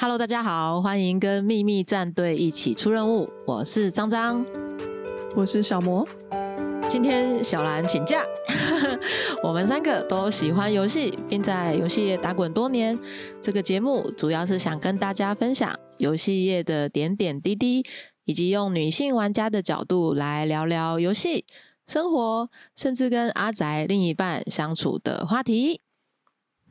Hello，大家好，欢迎跟秘密战队一起出任务。我是张张，我是小魔。今天小兰请假，我们三个都喜欢游戏，并在游戏业打滚多年。这个节目主要是想跟大家分享游戏业的点点滴滴，以及用女性玩家的角度来聊聊游戏、生活，甚至跟阿宅另一半相处的话题。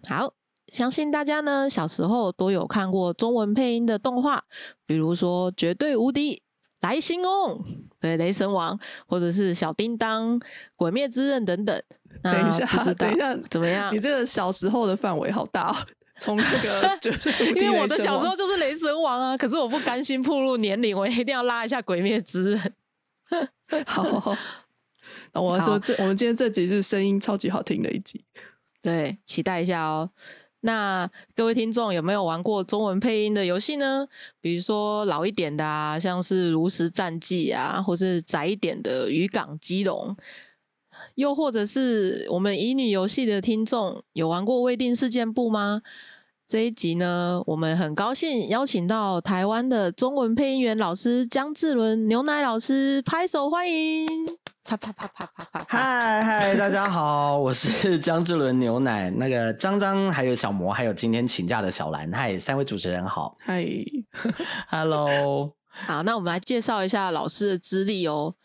好。相信大家呢小时候都有看过中文配音的动画，比如说《绝对无敌来星翁》对《雷神王》，或者是《小叮当》《鬼灭之刃》等等。等一下，等一下，怎么样？你这个小时候的范围好大，从那个 因为我的小时候就是雷神王啊，可是我不甘心步入年龄，我一定要拉一下《鬼灭之刃》。好，那我说这我们今天这集是声音超级好听的一集，对，期待一下哦。那各位听众有没有玩过中文配音的游戏呢？比如说老一点的啊，像是《炉石战记》啊，或是窄一点的《渔港基隆》，又或者是我们乙女游戏的听众有玩过《未定事件簿》吗？这一集呢，我们很高兴邀请到台湾的中文配音员老师江志伦牛奶老师，拍手欢迎！啪啪啪啪啪啪！嗨嗨，大家好，我是 江志伦牛奶那个张张，还有小魔，还有今天请假的小兰。嗨，三位主持人好。嗨，Hello。好，那我们来介绍一下老师的资历哦。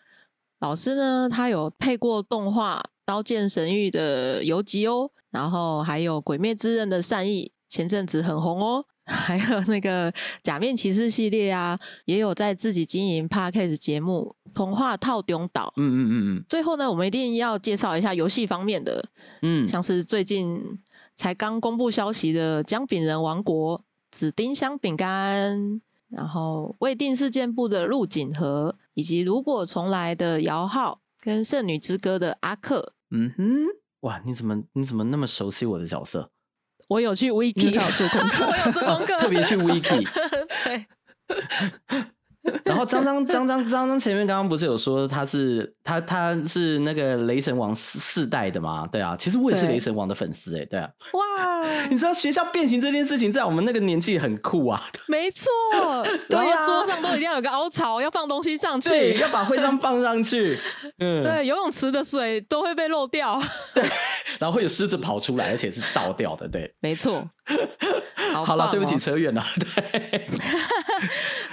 老师呢，他有配过动画《刀剑神域》的游击哦，然后还有《鬼灭之刃》的善意，前阵子很红哦。还有那个假面骑士系列啊，也有在自己经营 podcast 节目《童话套中岛》。嗯嗯嗯嗯。最后呢，我们一定要介绍一下游戏方面的，嗯，像是最近才刚公布消息的《姜饼人王国》、紫丁香饼干，然后未定事件簿的陆景和，以及如果重来的姚号跟圣女之歌的阿克。嗯哼，哇，你怎么你怎么那么熟悉我的角色？我有去 wiki 做功课，我有做功课，特别去 wiki。对。然后张张张张张张前面刚刚不是有说他是他他是那个雷神王世世代的吗？对啊，其实我也是雷神王的粉丝哎，对啊。哇，你知道学校变形这件事情在我们那个年纪很酷啊。没错，然后桌上都一定要有个凹槽，要放东西上去，要把徽章放上去。嗯，对，游泳池的水都会被漏掉。对，然后会有狮子跑出来，而且是倒掉的。对，没错。好了，对不起，扯远了。对，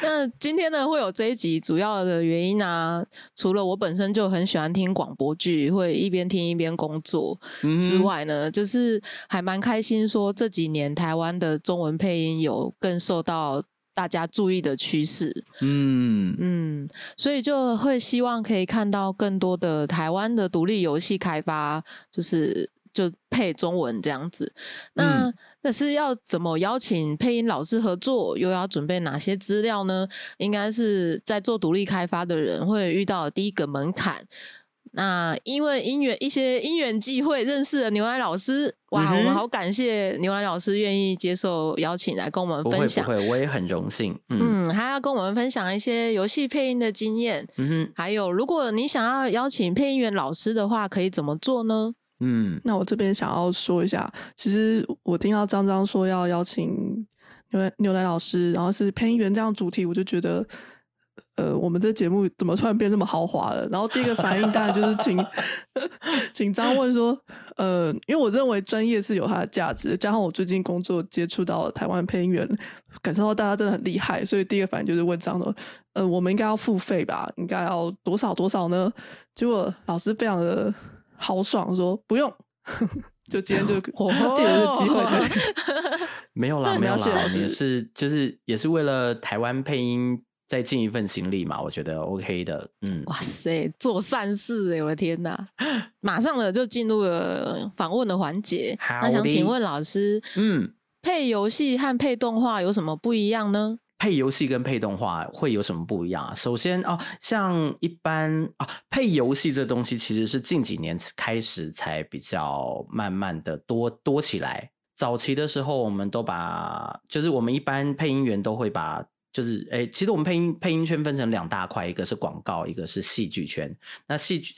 那今天呢会有这一集，主要的原因呢，除了我本身就很喜欢听广播剧，会一边听一边工作之外呢，就是还蛮开心，说这几年台湾的中文配音有更受到大家注意的趋势。嗯嗯，所以就会希望可以看到更多的台湾的独立游戏开发，就是。就配中文这样子，那那是要怎么邀请配音老师合作？又要准备哪些资料呢？应该是在做独立开发的人会遇到第一个门槛。那因为因缘一些因缘际会认识了牛奶老师，哇，我们好感谢牛奶老师愿意接受邀请来跟我们分享。不会，我也很荣幸。嗯，还要跟我们分享一些游戏配音的经验。嗯哼，还有如果你想要邀请配音员老师的话，可以怎么做呢？嗯，那我这边想要说一下，其实我听到张张说要邀请牛奶牛奶老师，然后是配音员这样主题，我就觉得，呃，我们这节目怎么突然变这么豪华了？然后第一个反应当然就是请 请张问说，呃，因为我认为专业是有它的价值，加上我最近工作接触到台湾配音员，感受到大家真的很厉害，所以第一个反应就是问张说，呃，我们应该要付费吧？应该要多少多少呢？结果老师非常的。豪爽说不用，就今天就 借这个机会，对，没有啦，没有啦，也是？就是也是为了台湾配音再尽一份心力嘛，我觉得 OK 的，嗯，哇塞，做善事哎，我的天哪，马上的就进入了访问的环节，那想请问老师，嗯，配游戏和配动画有什么不一样呢？配游戏跟配动画会有什么不一样啊？首先啊，像一般啊，配游戏这东西其实是近几年开始才比较慢慢的多多起来。早期的时候，我们都把就是我们一般配音员都会把就是诶，其实我们配音配音圈分成两大块，一个是广告，一个是戏剧圈。那戏剧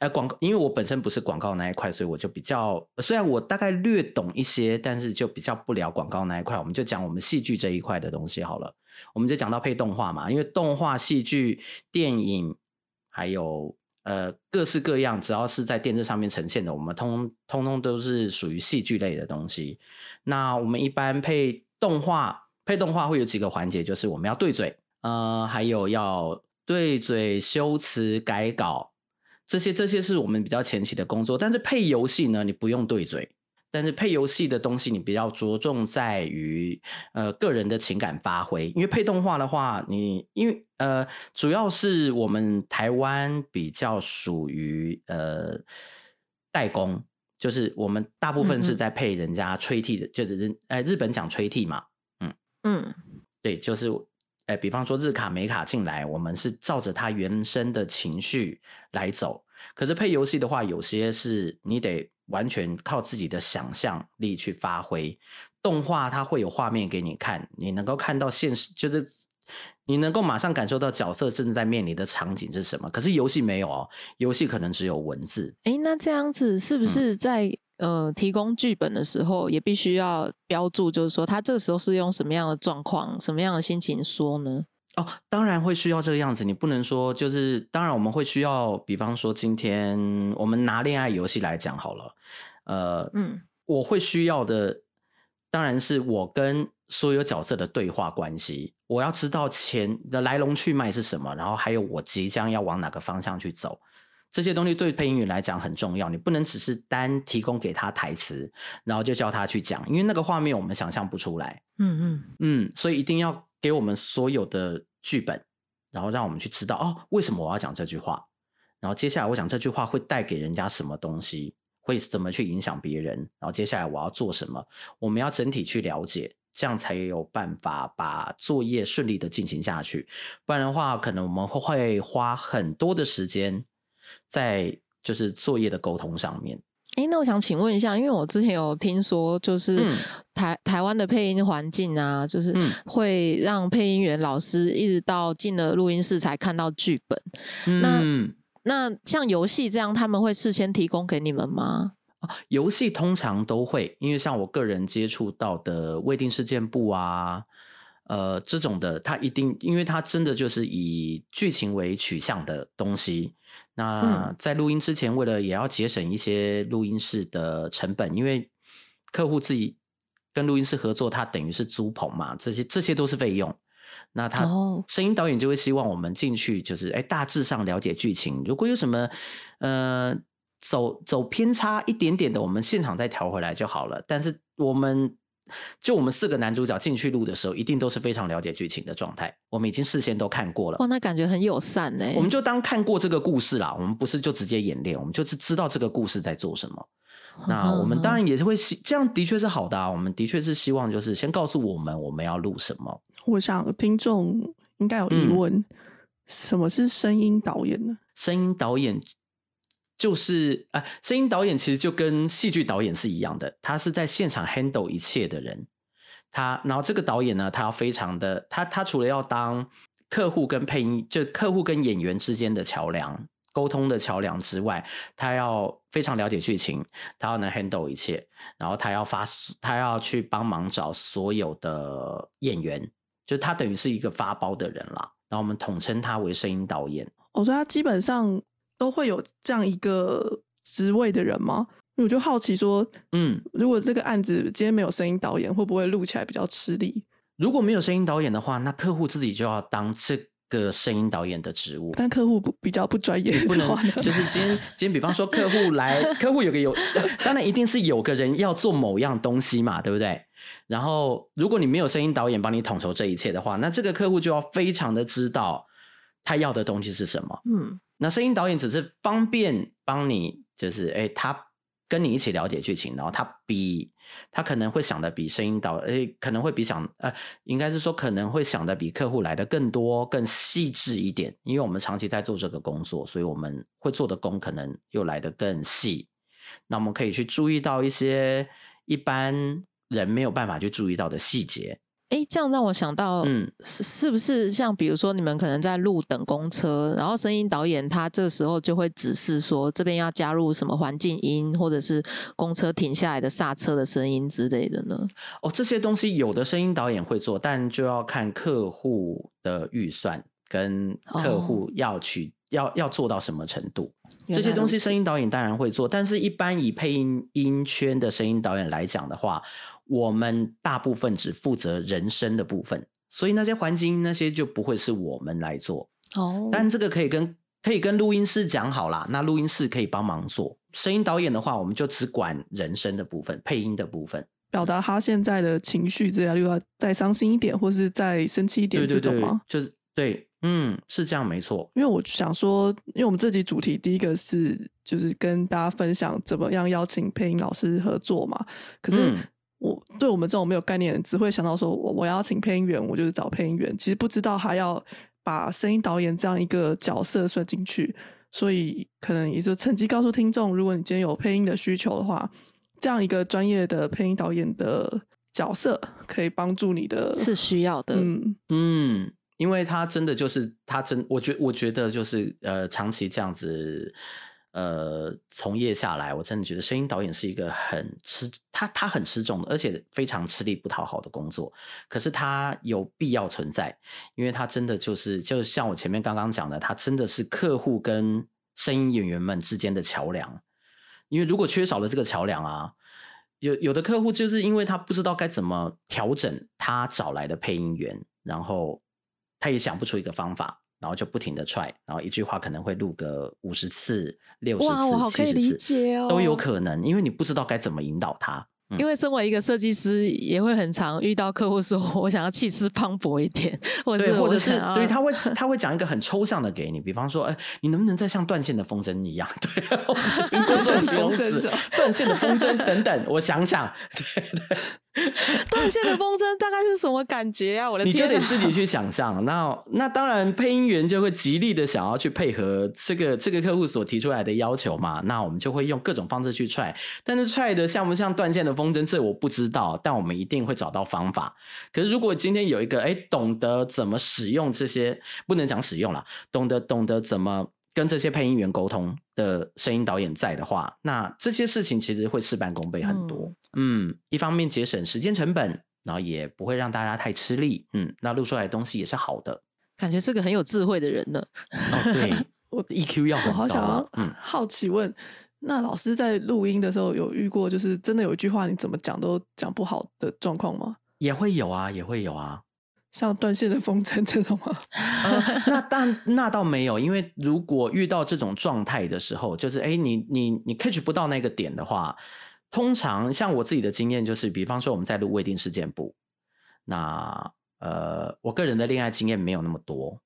呃广告，因为我本身不是广告那一块，所以我就比较虽然我大概略懂一些，但是就比较不聊广告那一块。我们就讲我们戏剧这一块的东西好了。我们就讲到配动画嘛，因为动画、戏剧、电影还有呃各式各样，只要是在电视上面呈现的，我们通通通都是属于戏剧类的东西。那我们一般配动画。配动画会有几个环节，就是我们要对嘴，呃，还有要对嘴、修辞、改稿，这些这些是我们比较前期的工作。但是配游戏呢，你不用对嘴，但是配游戏的东西你比较着重在于呃个人的情感发挥。因为配动画的话，你因为呃主要是我们台湾比较属于呃代工，就是我们大部分是在配人家吹替的，就是人呃日本讲吹替嘛。嗯，对，就是，哎，比方说日卡美卡进来，我们是照着他原生的情绪来走。可是配游戏的话，有些是你得完全靠自己的想象力去发挥。动画它会有画面给你看，你能够看到现实，就是你能够马上感受到角色正在面临的场景是什么。可是游戏没有哦，游戏可能只有文字。哎，那这样子是不是在？呃，提供剧本的时候也必须要标注，就是说他这个时候是用什么样的状况、什么样的心情说呢？哦，当然会需要这个样子。你不能说就是，当然我们会需要，比方说今天我们拿恋爱游戏来讲好了。呃，嗯，我会需要的，当然是我跟所有角色的对话关系，我要知道钱的来龙去脉是什么，然后还有我即将要往哪个方向去走。这些东西对配音员来讲很重要，你不能只是单提供给他台词，然后就叫他去讲，因为那个画面我们想象不出来。嗯嗯嗯，所以一定要给我们所有的剧本，然后让我们去知道哦，为什么我要讲这句话，然后接下来我讲这句话会带给人家什么东西，会怎么去影响别人，然后接下来我要做什么，我们要整体去了解，这样才有办法把作业顺利的进行下去。不然的话，可能我们会花很多的时间。在就是作业的沟通上面，哎，那我想请问一下，因为我之前有听说，就是台台湾的配音环境啊，就是会让配音员老师一直到进了录音室才看到剧本。那那像游戏这样，他们会事先提供给你们吗？游戏通常都会，因为像我个人接触到的未定事件簿啊。呃，这种的，它一定，因为它真的就是以剧情为取向的东西。那在录音之前，为了也要节省一些录音室的成本，因为客户自己跟录音室合作，他等于是租棚嘛，这些这些都是费用。那他声音导演就会希望我们进去，就是哎，大致上了解剧情，如果有什么呃走走偏差一点点的，我们现场再调回来就好了。但是我们。就我们四个男主角进去录的时候，一定都是非常了解剧情的状态。我们已经事先都看过了。哇，那感觉很友善呢。我们就当看过这个故事啦。我们不是就直接演练，我们就是知道这个故事在做什么。那我们当然也是会希，这样的确是好的啊。我们的确是希望就是先告诉我们我们要录什么。我想听众应该有疑问：什么是声音导演呢？声音导演。就是啊，声音导演其实就跟戏剧导演是一样的，他是在现场 handle 一切的人。他，然后这个导演呢，他要非常的，他他除了要当客户跟配音，就客户跟演员之间的桥梁、沟通的桥梁之外，他要非常了解剧情，他要能 handle 一切，然后他要发，他要去帮忙找所有的演员，就他等于是一个发包的人啦。然后我们统称他为声音导演。我说他基本上。都会有这样一个职位的人吗？我就好奇说，嗯，如果这个案子今天没有声音导演，会不会录起来比较吃力？如果没有声音导演的话，那客户自己就要当这个声音导演的职务。但客户不比较不专业，不能就是今天今天，比方说客户来，客户有个有，当然一定是有个人要做某样东西嘛，对不对？然后如果你没有声音导演帮你统筹这一切的话，那这个客户就要非常的知道他要的东西是什么。嗯。那声音导演只是方便帮你，就是哎，他跟你一起了解剧情，然后他比他可能会想的比声音导，哎，可能会比想，呃，应该是说可能会想的比客户来的更多、更细致一点，因为我们长期在做这个工作，所以我们会做的工可能又来的更细。那我们可以去注意到一些一般人没有办法去注意到的细节。哎，这样让我想到，嗯，是是不是像比如说你们可能在路等公车，然后声音导演他这时候就会指示说这边要加入什么环境音，或者是公车停下来的刹车的声音之类的呢？哦，这些东西有的声音导演会做，但就要看客户的预算跟客户要去要要做到什么程度。这些东西声音导演当然会做，但是一般以配音音圈的声音导演来讲的话。我们大部分只负责人声的部分，所以那些环境那些就不会是我们来做哦。但这个可以跟可以跟录音师讲好啦，那录音室可以帮忙做。声音导演的话，我们就只管人声的部分，配音的部分，表达他现在的情绪，这样又要再伤心一点，或是再生气一点这种吗？就是对，嗯，是这样，没错。因为我想说，因为我们这集主题第一个是就是跟大家分享怎么样邀请配音老师合作嘛，可是。我对我们这种没有概念，只会想到说，我我要请配音员，我就是找配音员。其实不知道还要把声音导演这样一个角色算进去，所以可能也就趁机告诉听众，如果你今天有配音的需求的话，这样一个专业的配音导演的角色可以帮助你的，是需要的。嗯嗯，因为他真的就是他真，我觉我觉得就是呃，长期这样子。呃，从业下来，我真的觉得声音导演是一个很吃他他很吃重的，而且非常吃力不讨好的工作。可是他有必要存在，因为他真的就是就像我前面刚刚讲的，他真的是客户跟声音演员们之间的桥梁。因为如果缺少了这个桥梁啊，有有的客户就是因为他不知道该怎么调整他找来的配音员，然后他也想不出一个方法。然后就不停的踹，然后一句话可能会录个五十次、六十次、七十次，都有可能，因为你不知道该怎么引导他。因为身为一个设计师，也会很常遇到客户说：“我想要气势磅礴一点，或者或者是对他会他会讲一个很抽象的给你，比方说，哎，你能不能再像断线的风筝一样？对，断线的风筝，断线的风筝等等，我想想，对 对。” 断线的风筝大概是什么感觉啊？我的天，你就得自己去想象。那那当然，配音员就会极力的想要去配合这个这个客户所提出来的要求嘛。那我们就会用各种方式去踹，但是踹的像不像断线的风筝，这我不知道。但我们一定会找到方法。可是如果今天有一个哎，懂得怎么使用这些，不能讲使用了，懂得懂得怎么。跟这些配音员沟通的声音导演在的话，那这些事情其实会事半功倍很多。嗯，一方面节省时间成本，然后也不会让大家太吃力。嗯，那录出来的东西也是好的。感觉是个很有智慧的人呢。哦，对，我 EQ 要很高。好想嗯，好奇问，那老师在录音的时候有遇过，就是真的有一句话你怎么讲都讲不好的状况吗？也会有啊，也会有啊。像断线的风筝这种吗？那但那倒没有，因为如果遇到这种状态的时候，就是哎，你你你 catch 不到那个点的话，通常像我自己的经验就是，比方说我们在录未定事件簿，那呃，我个人的恋爱经验没有那么多。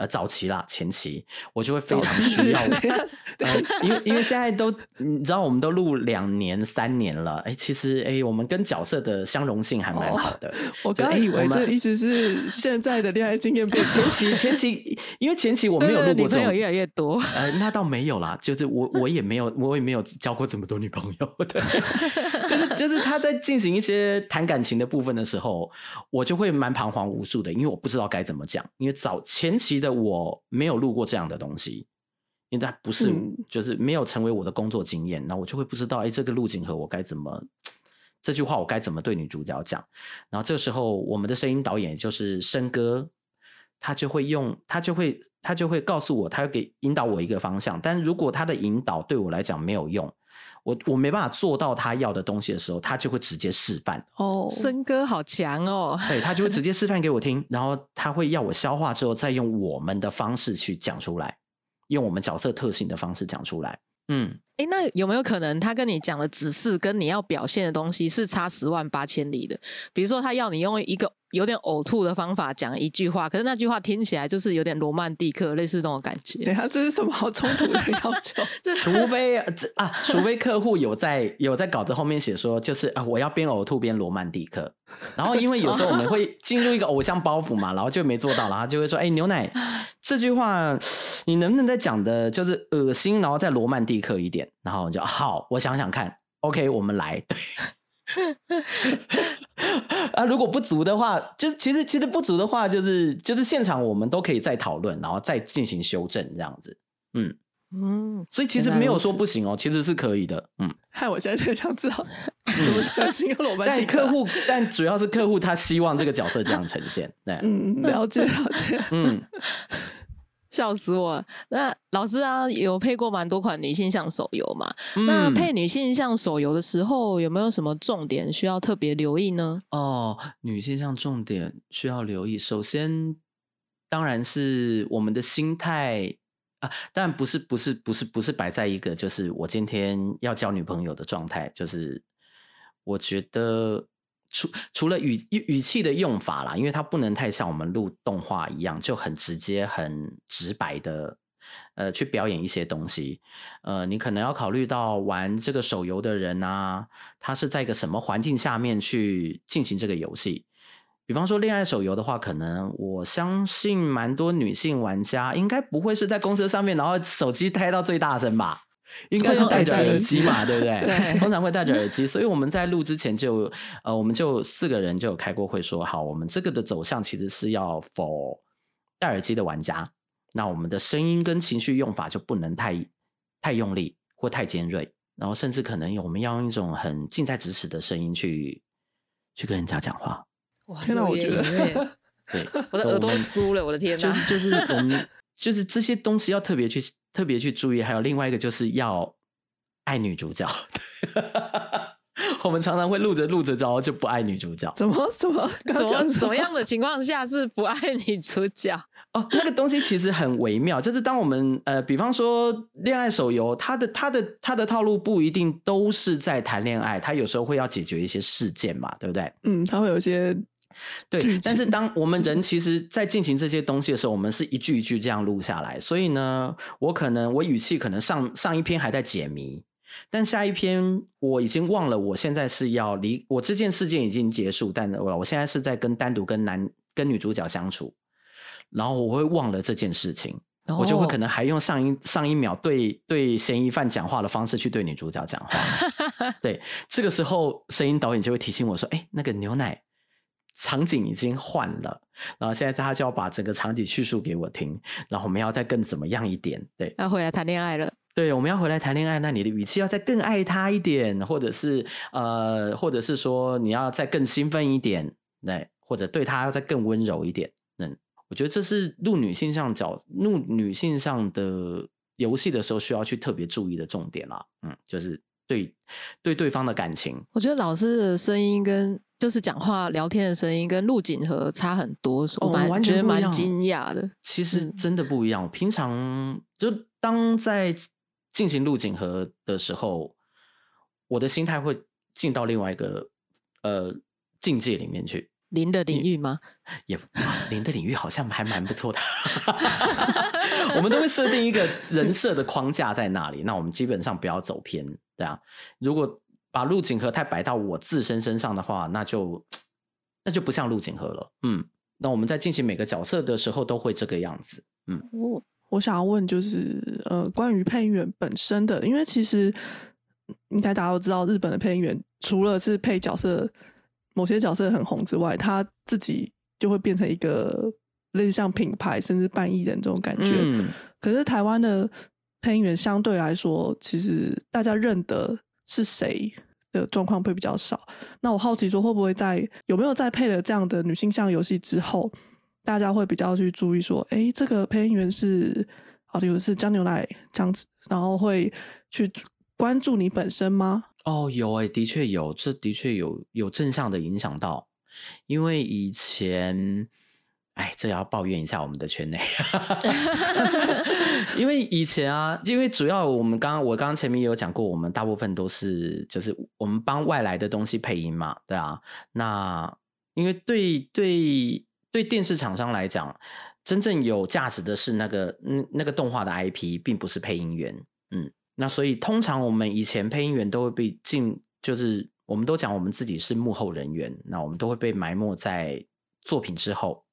呃，早期啦，前期我就会非常需要，呃，因为因为现在都你知道，我们都录两年、三年了，哎，其实哎，我们跟角色的相容性还蛮好的。我刚以为这意思是现在的恋爱经验比前期前期，因为前期我没有录过这种，越来越多。呃，那倒没有啦，就是我我也没有我也没有交过这么多女朋友的，就是就是他在进行一些谈感情的部分的时候，我就会蛮彷徨无助的，因为我不知道该怎么讲，因为早前期的。我没有录过这样的东西，因为它不是，就是没有成为我的工作经验，那我就会不知道，哎，这个路径和我该怎么，这句话我该怎么对女主角讲？然后这时候，我们的声音导演就是生哥，他就会用，他就会，他就会告诉我，他要给引导我一个方向。但如果他的引导对我来讲没有用。我我没办法做到他要的东西的时候，他就会直接示范。哦，森哥好强哦！对他就会直接 示范给我听，然后他会要我消化之后，再用我们的方式去讲出来，用我们角色特性的方式讲出来。嗯，哎，那有没有可能他跟你讲的指示跟你要表现的东西是差十万八千里的？比如说，他要你用一个。有点呕吐的方法讲一句话，可是那句话听起来就是有点罗曼蒂克，类似那种感觉。对啊，这是什么好冲突的要求？这除非这啊，除非客户有在有在稿子后面写说，就是啊，我要边呕吐边罗曼蒂克。然后，因为有时候我们会进入一个偶像包袱嘛，然后就没做到，然后就会说，哎，牛奶 这句话你能不能再讲的就是恶心，然后再罗曼蒂克一点？然后就好，我想想看，OK，我们来。对。啊，如果不足的话，就是其实其实不足的话，就是就是现场我们都可以再讨论，然后再进行修正这样子。嗯嗯，所以其实没有说不行哦，其实是可以的。嗯，害我现在特想知道怎么才形容罗曼蒂克。但客户，但主要是客户他希望这个角色这样呈现。对，嗯，了解了解。嗯。笑死我！那老师啊，有配过蛮多款女性向手游嘛？那配女性向手游的时候，有没有什么重点需要特别留意呢？哦，女性向重点需要留意，首先当然是我们的心态啊，但不是不是不是不是摆在一个就是我今天要交女朋友的状态，就是我觉得。除除了语语语气的用法啦，因为它不能太像我们录动画一样，就很直接、很直白的，呃，去表演一些东西。呃，你可能要考虑到玩这个手游的人啊，他是在一个什么环境下面去进行这个游戏。比方说恋爱手游的话，可能我相信蛮多女性玩家应该不会是在公车上面，然后手机开到最大声吧。应该是戴着耳机嘛，对不对？对，通常会戴着耳机，所以我们在录之前就，呃，我们就四个人就有开过会，说好，我们这个的走向其实是要否戴耳机的玩家，那我们的声音跟情绪用法就不能太太用力或太尖锐，然后甚至可能我们要用一种很近在咫尺的声音去去跟人家讲话。哇，天哪，我觉得，对，我的耳朵酥了，我的天哪，就是就是我们就是这些东西要特别去。特别去注意，还有另外一个就是要爱女主角。我们常常会录着录着然后就不爱女主角，怎么怎么怎么怎么样的情况下是不爱女主角？哦，那个东西其实很微妙，就是当我们呃，比方说恋爱手游，它的它的它的套路不一定都是在谈恋爱，它有时候会要解决一些事件嘛，对不对？嗯，它会有一些。对，但是当我们人其实，在进行这些东西的时候，我们是一句一句这样录下来。所以呢，我可能我语气可能上上一篇还在解谜，但下一篇我已经忘了，我现在是要离我这件事件已经结束，但我我现在是在跟单独跟男跟女主角相处，然后我会忘了这件事情，我就会可能还用上一上一秒对对嫌疑犯讲话的方式去对女主角讲话。对，这个时候声音导演就会提醒我说：“哎，那个牛奶。”场景已经换了，然后现在他就要把整个场景叙述给我听，然后我们要再更怎么样一点？对，要回来谈恋爱了。对，我们要回来谈恋爱，那你的语气要再更爱他一点，或者是呃，或者是说你要再更兴奋一点，对，或者对他再更温柔一点。嗯，我觉得这是录女性上角录女性上的游戏的时候需要去特别注意的重点啦。嗯，就是对对对方的感情。我觉得老师的声音跟。就是讲话聊天的声音跟录景和差很多，我完全蛮惊讶的。其实真的不一样。平常就当在进行录景和的时候，我的心态会进到另外一个呃境界里面去。零的领域吗？也零的领域好像还蛮不错的。我们都会设定一个人设的框架在那里，那我们基本上不要走偏，对啊。如果把陆景和太摆到我自身身上的话，那就那就不像陆景和了。嗯，那我们在进行每个角色的时候都会这个样子。嗯，我我想要问就是呃，关于配音员本身的，因为其实应该大家都知道，日本的配音员除了是配角色，某些角色很红之外，他自己就会变成一个类似像品牌甚至半艺人这种感觉。嗯，可是台湾的配音员相对来说，其实大家认得。是谁的状况会比较少？那我好奇说，会不会在有没有在配了这样的女性向游戏之后，大家会比较去注意说，哎，这个配音员是啊，比如是江牛奶这样子，然后会去关注你本身吗？哦，有哎，的确有，这的确有有正向的影响到，因为以前。哎，这要抱怨一下我们的圈内，因为以前啊，因为主要我们刚刚我刚刚前面也有讲过，我们大部分都是就是我们帮外来的东西配音嘛，对啊。那因为对对对电视厂商来讲，真正有价值的是那个嗯那个动画的 IP，并不是配音员。嗯，那所以通常我们以前配音员都会被进，就是我们都讲我们自己是幕后人员，那我们都会被埋没在作品之后。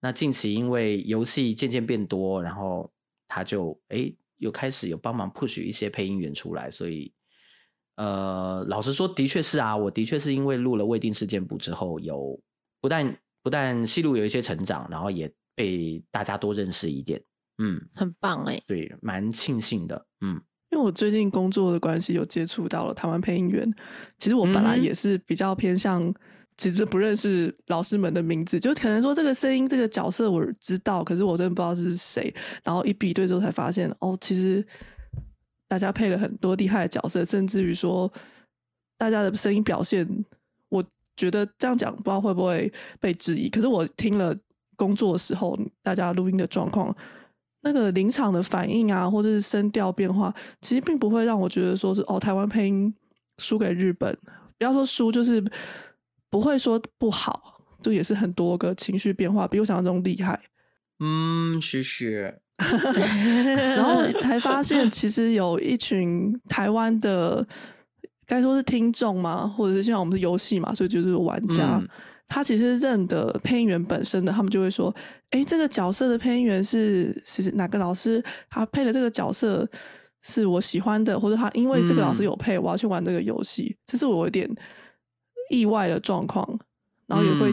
那近期因为游戏渐渐变多，然后他就哎又开始有帮忙 push 一些配音员出来，所以呃，老实说，的确是啊，我的确是因为录了未定事件簿之后，有不但不但戏路有一些成长，然后也被大家多认识一点，嗯，很棒哎，对，蛮庆幸的，嗯。因为我最近工作的关系，有接触到了台湾配音员。其实我本来也是比较偏向，其实不认识老师们的名字，就可能说这个声音、这个角色我知道，可是我真的不知道是谁。然后一比对之后才发现，哦，其实大家配了很多厉害的角色，甚至于说大家的声音表现，我觉得这样讲不知道会不会被质疑。可是我听了工作的时候，大家录音的状况。那个临场的反应啊，或者是声调变化，其实并不会让我觉得说是哦，台湾配音输给日本。不 要说输，就是不会说不好，就也是很多个情绪变化，比我想象中厉害。嗯，谢谢。然后才发现，其实有一群台湾的，该说是听众嘛，或者是像我们是游戏嘛，所以就是玩家。他其实认得配音员本身的，他们就会说：“哎，这个角色的配音员是是哪个老师？他配的这个角色是我喜欢的，或者他因为这个老师有配，我要去玩这个游戏。”这是我有点意外的状况，然后也会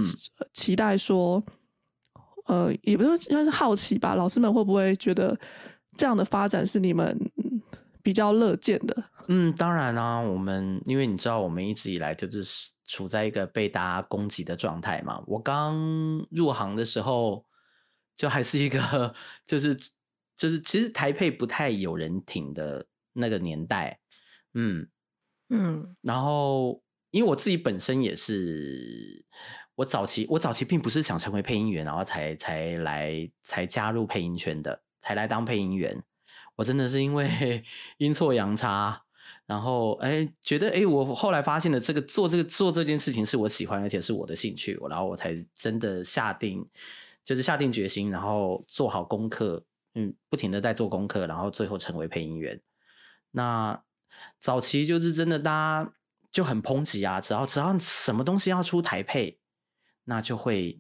期待说，呃，也不是应该是好奇吧？老师们会不会觉得这样的发展是你们比较乐见的？嗯，当然啦，我们因为你知道，我们一直以来就是。处在一个被大家攻击的状态嘛？我刚入行的时候，就还是一个，就是就是，其实台配不太有人挺的那个年代，嗯嗯。然后，因为我自己本身也是，我早期我早期并不是想成为配音员，然后才才来才加入配音圈的，才来当配音员。我真的是因为 阴错阳差。然后，哎，觉得，哎，我后来发现了这个做这个做这件事情是我喜欢，而且是我的兴趣，然后我才真的下定，就是下定决心，然后做好功课，嗯，不停的在做功课，然后最后成为配音员。那早期就是真的，大家就很抨击啊，只要只要什么东西要出台配，那就会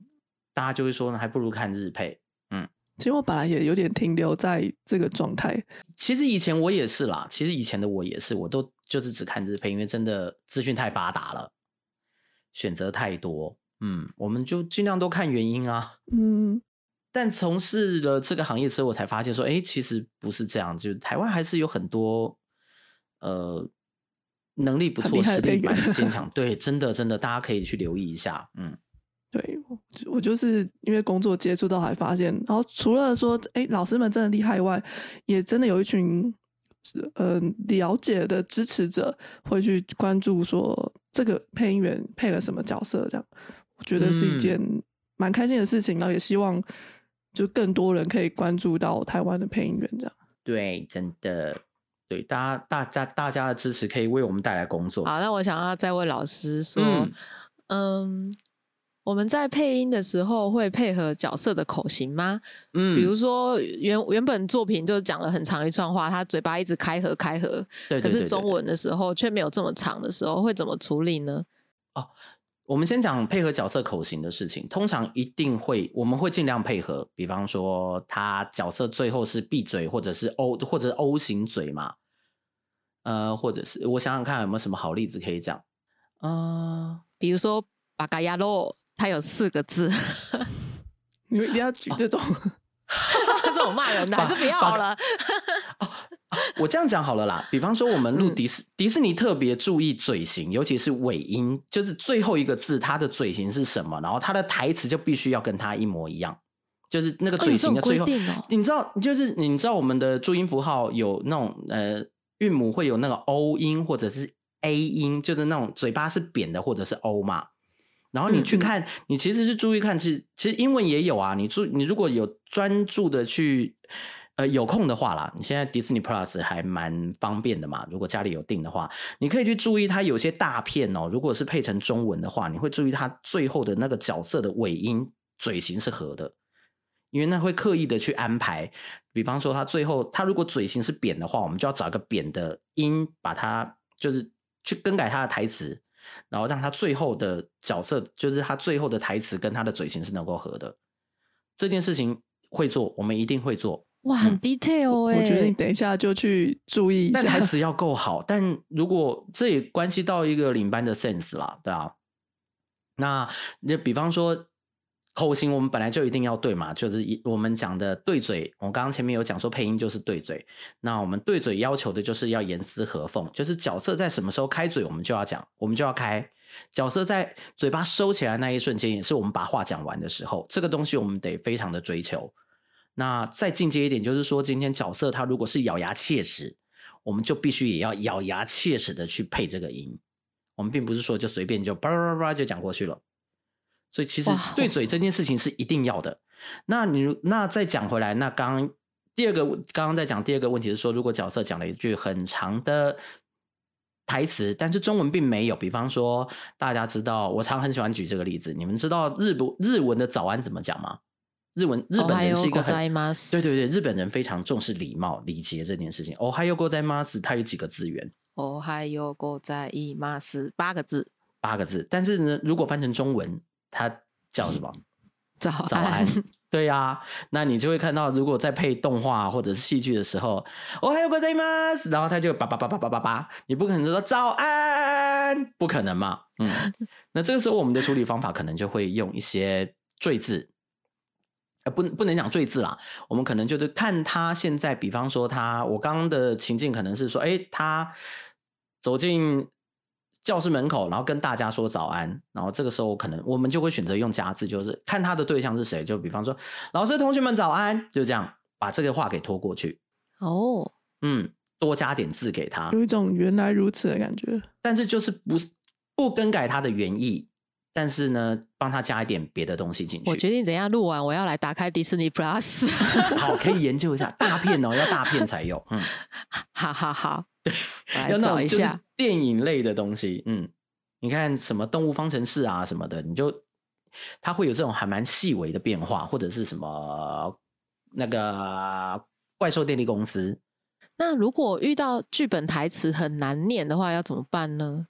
大家就会说呢，还不如看日配。嗯其实我本来也有点停留在这个状态。其实以前我也是啦，其实以前的我也是，我都就是只看日配，因为真的资讯太发达了，选择太多。嗯，我们就尽量都看原因啊。嗯。但从事了这个行业之后，我才发现说，哎，其实不是这样，就是台湾还是有很多呃能力不错、实力蛮坚强。对，真的真的，大家可以去留意一下。嗯。对，我就是因为工作接触到，才发现，然后除了说，哎，老师们真的厉害外，也真的有一群呃了解的支持者会去关注说这个配音员配了什么角色，这样我觉得是一件蛮开心的事情，然后也希望就更多人可以关注到台湾的配音员，这样对，真的对，大家大家大家的支持可以为我们带来工作。好，那我想要再问老师说，嗯。我们在配音的时候会配合角色的口型吗？嗯，比如说原原本作品就讲了很长一串话，他嘴巴一直开合开合，对，可是中文的时候却没有这么长的时候，会怎么处理呢？哦，我们先讲配合角色口型的事情，通常一定会，我们会尽量配合。比方说，他角色最后是闭嘴，或者是 O 或者 O 型嘴嘛，呃，或者是我想想看有没有什么好例子可以讲，呃，比如说巴嘎亚洛。它有四个字，你们一定要举这种 这种骂人的，还是不要好了。我这样讲好了啦。比方说，我们录迪士迪士尼特别注意嘴型，尤其是尾音，就是最后一个字，它的嘴型是什么，然后它的台词就必须要跟它一模一样，就是那个嘴型的最后。你知道，就是你知道，我们的注音符号有那种呃韵母会有那个 O 音或者是 A 音，就是那种嘴巴是扁的或者是 O 嘛。然后你去看，你其实是注意看，其实其实英文也有啊。你注你如果有专注的去，呃，有空的话啦，你现在迪士尼 Plus 还蛮方便的嘛。如果家里有订的话，你可以去注意它有些大片哦。如果是配成中文的话，你会注意它最后的那个角色的尾音嘴型是合的，因为那会刻意的去安排。比方说，他最后他如果嘴型是扁的话，我们就要找一个扁的音，把它就是去更改他的台词。然后让他最后的角色，就是他最后的台词跟他的嘴型是能够合的。这件事情会做，我们一定会做。哇，很 detail 哎！我觉得你等一下就去注意一下，台词 要够好。但如果这也关系到一个领班的 sense 啦，对啊。那就比方说口型，我们本来就一定要对嘛，就是一我们讲的对嘴。我刚刚前面有讲说配音就是对嘴，那我们对嘴要求的就是要严丝合缝，就是角色在什么时候开嘴，我们就要讲，我们就要开。角色在嘴巴收起来那一瞬间，也是我们把话讲完的时候。这个东西我们得非常的追求。那再进阶一点，就是说，今天角色他如果是咬牙切齿，我们就必须也要咬牙切齿的去配这个音。我们并不是说就随便就叭叭叭就讲过去了。所以其实对嘴这件事情是一定要的。那你那再讲回来，那刚第二个刚刚在讲第二个问题是说，如果角色讲了一句很长的台词，但是中文并没有，比方说大家知道，我常很喜欢举这个例子，你们知道日不日文的早安怎么讲吗？日文日本人是一个很对对对，日本人非常重视礼貌礼节这件事情。哦，还有过在 mas，它有几个字源？哦，还有过在 mas，八个字，八个字。但是呢，如果翻成中文，它叫什么？早早安。对呀，那你就会看到，如果在配动画或者是戏剧的时候，哦，还有过在 mas，然后他就叭叭叭叭叭叭叭，你不可能说早安，不可能嘛？嗯，那这个时候我们的处理方法可能就会用一些赘字。呃，不，不能讲最字啦。我们可能就是看他现在，比方说他，我刚刚的情境可能是说，哎，他走进教室门口，然后跟大家说早安。然后这个时候，可能我们就会选择用加字，就是看他的对象是谁。就比方说，老师、同学们早安，就这样把这个话给拖过去。哦，嗯，多加点字给他，有一种原来如此的感觉。但是就是不不更改他的原意。但是呢，帮他加一点别的东西进去。我决定等下录完，我要来打开迪士尼 Plus。好，可以研究一下 大片哦，要大片才有。嗯，好 好好，对，要找一下电影类的东西。嗯，你看什么动物方程式啊什么的，你就它会有这种还蛮细微的变化，或者是什么那个怪兽电力公司。那如果遇到剧本台词很难念的话，要怎么办呢？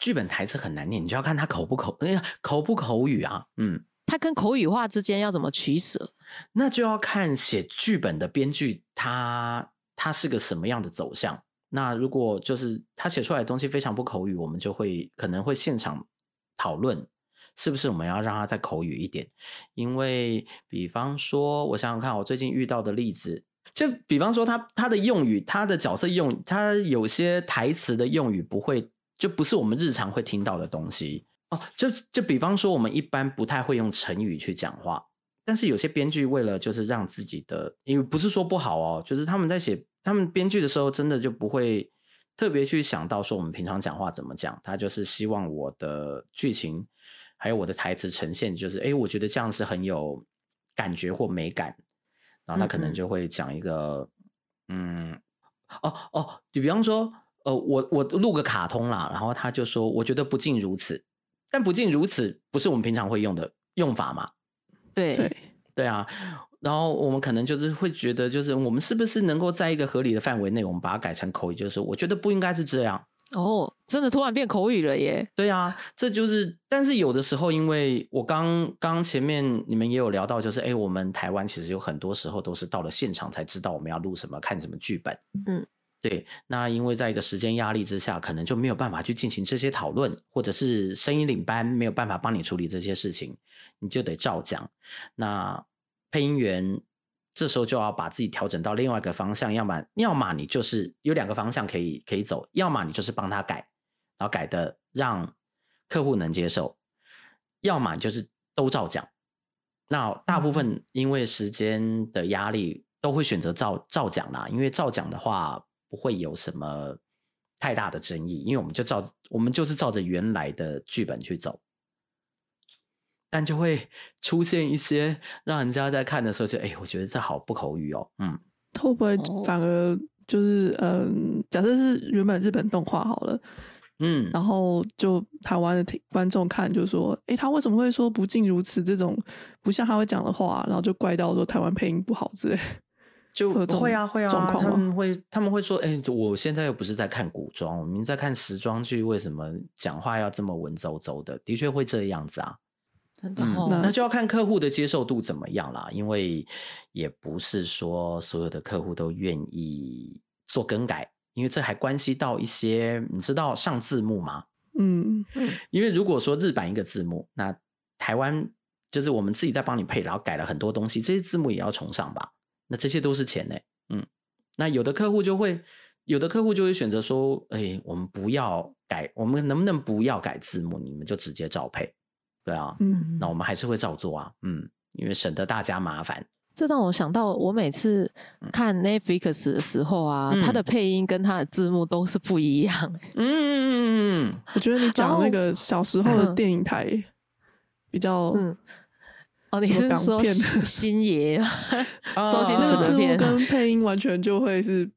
剧本台词很难念，你就要看他口不口，哎呀，口不口语啊？嗯，他跟口语化之间要怎么取舍？那就要看写剧本的编剧他他是个什么样的走向。那如果就是他写出来的东西非常不口语，我们就会可能会现场讨论，是不是我们要让他再口语一点？因为比方说，我想想看，我最近遇到的例子，就比方说他他的用语，他的角色用，他有些台词的用语不会。就不是我们日常会听到的东西哦。就就比方说，我们一般不太会用成语去讲话，但是有些编剧为了就是让自己的，因为不是说不好哦，就是他们在写他们编剧的时候，真的就不会特别去想到说我们平常讲话怎么讲。他就是希望我的剧情还有我的台词呈现，就是哎，我觉得这样是很有感觉或美感。然后他可能就会讲一个，嗯，哦哦，你比方说。呃，我我录个卡通啦，然后他就说，我觉得不尽如此，但不尽如此不是我们平常会用的用法嘛？对对对啊，然后我们可能就是会觉得，就是我们是不是能够在一个合理的范围内，我们把它改成口语，就是我觉得不应该是这样。哦，真的突然变口语了耶？对啊，这就是，但是有的时候，因为我刚刚前面你们也有聊到，就是哎，我们台湾其实有很多时候都是到了现场才知道我们要录什么，看什么剧本。嗯。对，那因为在一个时间压力之下，可能就没有办法去进行这些讨论，或者是声音领班没有办法帮你处理这些事情，你就得照讲。那配音员这时候就要把自己调整到另外一个方向，要么要么你就是有两个方向可以可以走，要么你就是帮他改，然后改的让客户能接受，要么就是都照讲。那大部分因为时间的压力，都会选择照照讲啦，因为照讲的话。不会有什么太大的争议，因为我们就照我们就是照着原来的剧本去走，但就会 出现一些让人家在看的时候就哎，我觉得这好不口语哦，嗯，会不会反而就是嗯，假设是原本日本动画好了，嗯，然后就台湾的听观众看就说，哎，他为什么会说不尽如此这种不像他会讲的话，然后就怪到说台湾配音不好之类。就会啊会啊，他们会他们会说，哎，我现在又不是在看古装，我们在看时装剧，为什么讲话要这么文绉绉的？的确会这样子啊。真的、那就要看客户的接受度怎么样啦，因为也不是说所有的客户都愿意做更改，因为这还关系到一些你知道上字幕吗？嗯，因为如果说日版一个字幕，那台湾就是我们自己在帮你配，然后改了很多东西，这些字幕也要重上吧？那这些都是钱呢、嗯，那有的客户就会，有的客户就会选择说，哎、我们不要改，我们能不能不要改字幕？你们就直接照配，对啊，嗯那我们还是会照做啊，嗯，因为省得大家麻烦。这让我想到，我每次看 Netflix 的时候啊，嗯它的配音跟它的字幕都是不一样。嗯，我觉得你讲那个小时候的嗯电影台比较，嗯，哦，你是说片星星爷？啊 周星那个字幕驰的片跟配音完全就会是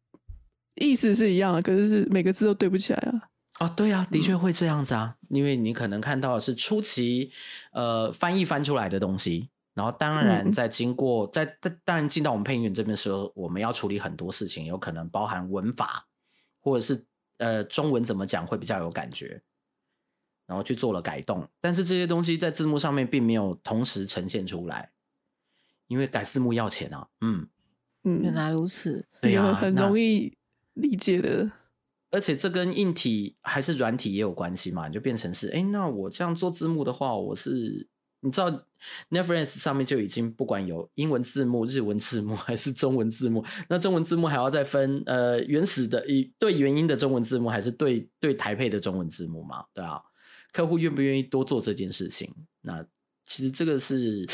意思是一样的，可是是每个字都对不起来啊。哦，对啊，的确会这样子啊，因为你可能看到的是初期呃翻译翻出来的东西，然后当然嗯在经过在在当然进到我们配音员这边的时候，我们要处理很多事情，有可能包含文法或者是呃中文怎么讲会比较有感觉，然后去做了改动，但是这些东西在字幕上面并没有同时呈现出来，因为改字幕要钱啊，嗯，嗯，原来如此，对呀、很容易理解的。而且这跟硬体还是软体也有关系嘛，你就变成是，哎，那我这样做字幕的话，我是你知道 Netflix 上面就已经不管有英文字幕、日文字幕还是中文字幕，那中文字幕还要再分呃原始的以对原音的中文字幕，还是对对台配的中文字幕嘛？对啊，客户愿不愿意多做这件事情？那其实这个是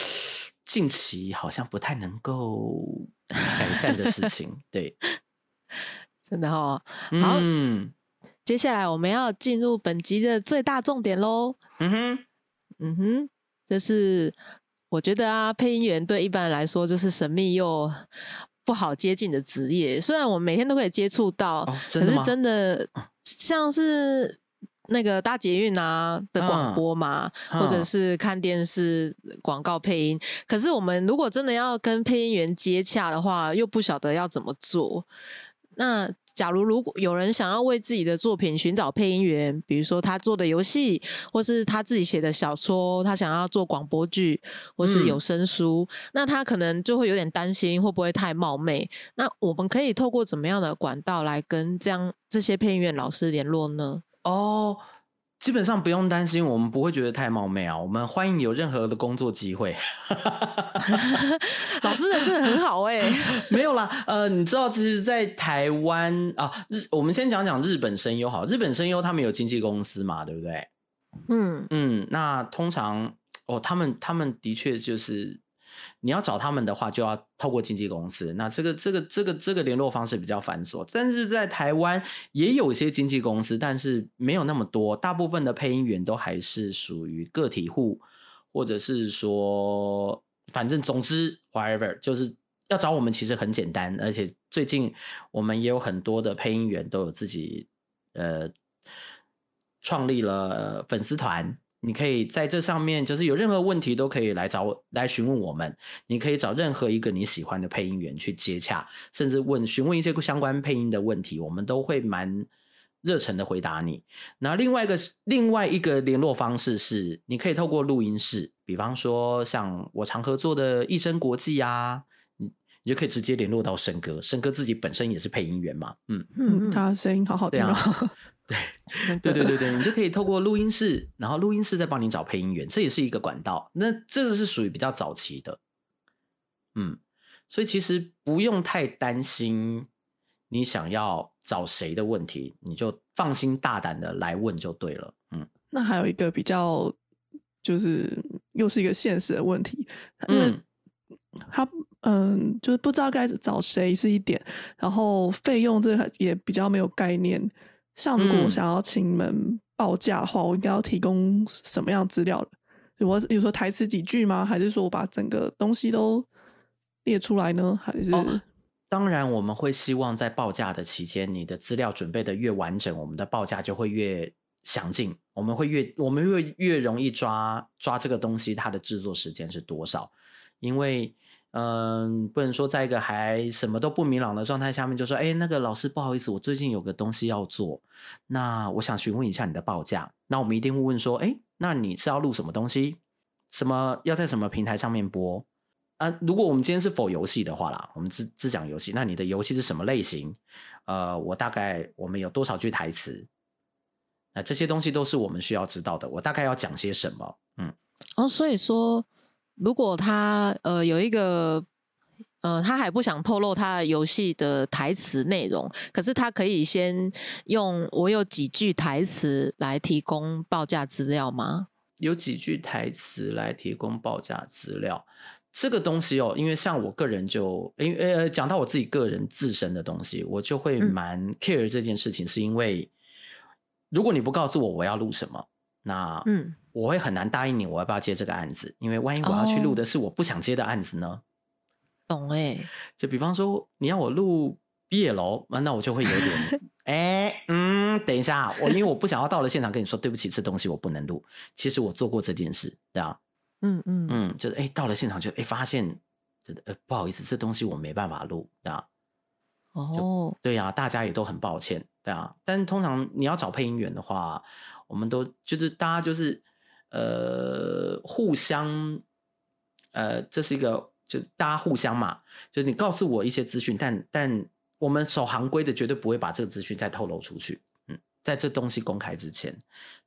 近期好像不太能够改善的事情，对，真的哦。好嗯接下来我们要进入本集的最大重点喽。嗯哼。嗯哼，就是我觉得啊，配音员对一般人来说就是神秘又不好接近的职业。虽然我们每天都可以接触到，可是真的像是那个搭捷运啊的广播嘛，嗯或者是看电视广告配音。可是我们如果真的要跟配音员接洽的话，又不晓得要怎么做。那假如如果有人想要为自己的作品寻找配音员，比如说他做的游戏，或是他自己写的小说，他想要做广播剧或是嗯有声书，那他可能就会有点担心会不会太冒昧。那我们可以透过怎么样的管道来跟这样这些配音员老师联络呢？哦，基本上不用担心，我们不会觉得太冒昧啊。我们欢迎有任何的工作机会。老师人真的很好哎、没有啦，呃，你知道，其实，在台湾啊，日我们先讲讲日本声优好。日本声优他们有经纪公司嘛，对不对？嗯嗯，那通常哦，他们他们的确就是你要找他们的话，就要透过经纪公司。那这个这个这个这个联络方式比较繁琐，但是在台湾也有一些经纪公司，但是没有那么多。大部分的配音员都还是属于个体户，或者是说，反正总之 whatever，就是要找我们其实很简单，而且最近我们也有很多的配音员都有自己呃创立了粉丝团，你可以在这上面，就是有任何问题都可以来找我来询问我们。你可以找任何一个你喜欢的配音员去接洽，甚至问询问一些相关配音的问题，我们都会蛮热忱的回答你。那另外一个另外一个联络方式是，你可以透过录音室，比方说像我常合作的益生国际啊，你你就可以直接联络到生哥，生哥自己本身也是配音员嘛，嗯。嗯，他的声音好好听对啊对 对对对，你就可以透过录音室，然后录音室再帮你找配音员，这也是一个管道。那这个是属于比较早期的，嗯，所以其实不用太担心你想要找谁的问题，你就放心大胆的来问就对了。嗯那还有一个比较，就是又是一个现实的问题，因为嗯他嗯，就是不知道该找谁是一点，然后费用这也比较没有概念。像如果我嗯想要请你们报价的话，我应该要提供什么样资料？我比如说台词几句吗？还是说我把整个东西都列出来呢？还是、哦当然，我们会希望在报价的期间，你的资料准备的越完整，我们的报价就会越详尽。我们会越我们会越容易抓抓这个东西它的制作时间是多少，因为嗯，不能说在一个还什么都不明朗的状态下面就说，哎，那个老师不好意思，我最近有个东西要做，那我想询问一下你的报价。那我们一定会问说，哎，那你是要录什么东西？什么要在什么平台上面播啊？如果我们今天是否游戏的话啦，我们只只讲游戏，那你的游戏是什么类型？呃，我大概我们有多少句台词？那这些东西都是我们需要知道的。我大概要讲些什么？嗯，哦，所以说，如果他呃有一个呃，他还不想透露他游戏的台词内容，可是他可以先用我有几句台词来提供报价资料吗？有几句台词来提供报价资料，这个东西哦，因为像我个人就，因为呃，讲到我自己个人自身的东西，我就会蛮 care 这件事情，是因为。如果你不告诉我我要录什么，那嗯，我会很难答应你我要不要接这个案子，因为万一我要去录的是我不想接的案子呢？懂哎，就比方说你要我录毕业楼，那我就会有点 哎嗯，等一下，我因为我不想要到了现场跟你说对不起，这东西我不能录。其实我做过这件事，对啊，嗯嗯嗯，就是哎到了现场就哎发现，呃不好意思，这东西我没办法录，对啊。哦，对呀，大家也都很抱歉，对啊。但通常你要找配音员的话，我们都就是大家就是呃互相，呃这是一个就大家互相嘛，就是你告诉我一些资讯，但但我们守行规的绝对不会把这个资讯再透露出去，嗯，在这东西公开之前，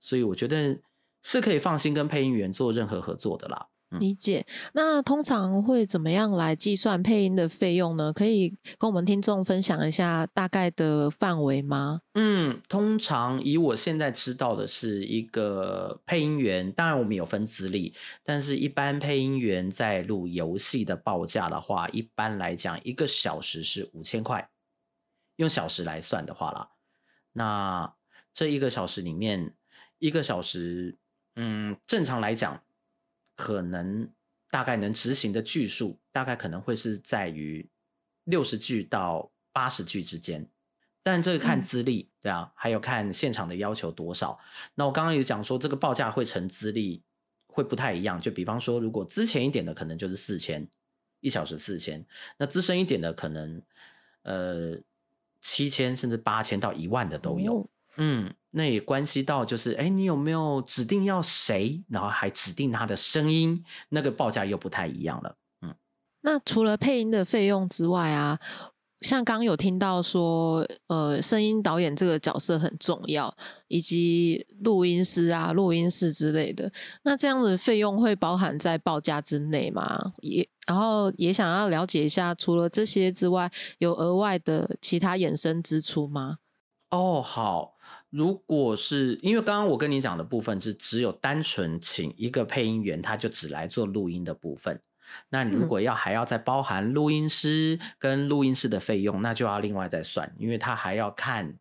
所以我觉得是可以放心跟配音员做任何合作的啦。理解，那通常会怎么样来计算配音的费用呢？可以跟我们听众分享一下大概的范围吗？嗯，通常以我现在知道的是一个配音员，当然我们有分资历，但是一般配音员在录游戏的报价的话，一般来讲一个小时是五千块，用小时来算的话啦，那这一个小时里面，一个小时，嗯，正常来讲。可能大概能执行的句数，大概可能会是在于六十句到八十句之间，但这个看资历，对啊，还有看现场的要求多少。那我刚刚有讲说，这个报价会成资历会不太一样。就比方说，如果之前一点的，可能就是四千一小时四千；那资深一点的，可能呃七千甚至八千到一万的都有。嗯。那也关系到，就是哎，你有没有指定要谁，然后还指定他的声音，那个报价又不太一样了。嗯，那除了配音的费用之外啊，像刚有听到说，呃，声音导演这个角色很重要，以及录音师啊、录音室之类的，那这样的费用会包含在报价之内吗？也，然后也想要了解一下，除了这些之外，有额外的其他衍生支出吗？哦，好。如果是因为刚刚我跟你讲的部分是只有单纯请一个配音员，他就只来做录音的部分。那你如果要还要再包含录音师跟录音室的费用，那就要另外再算，因为他还要看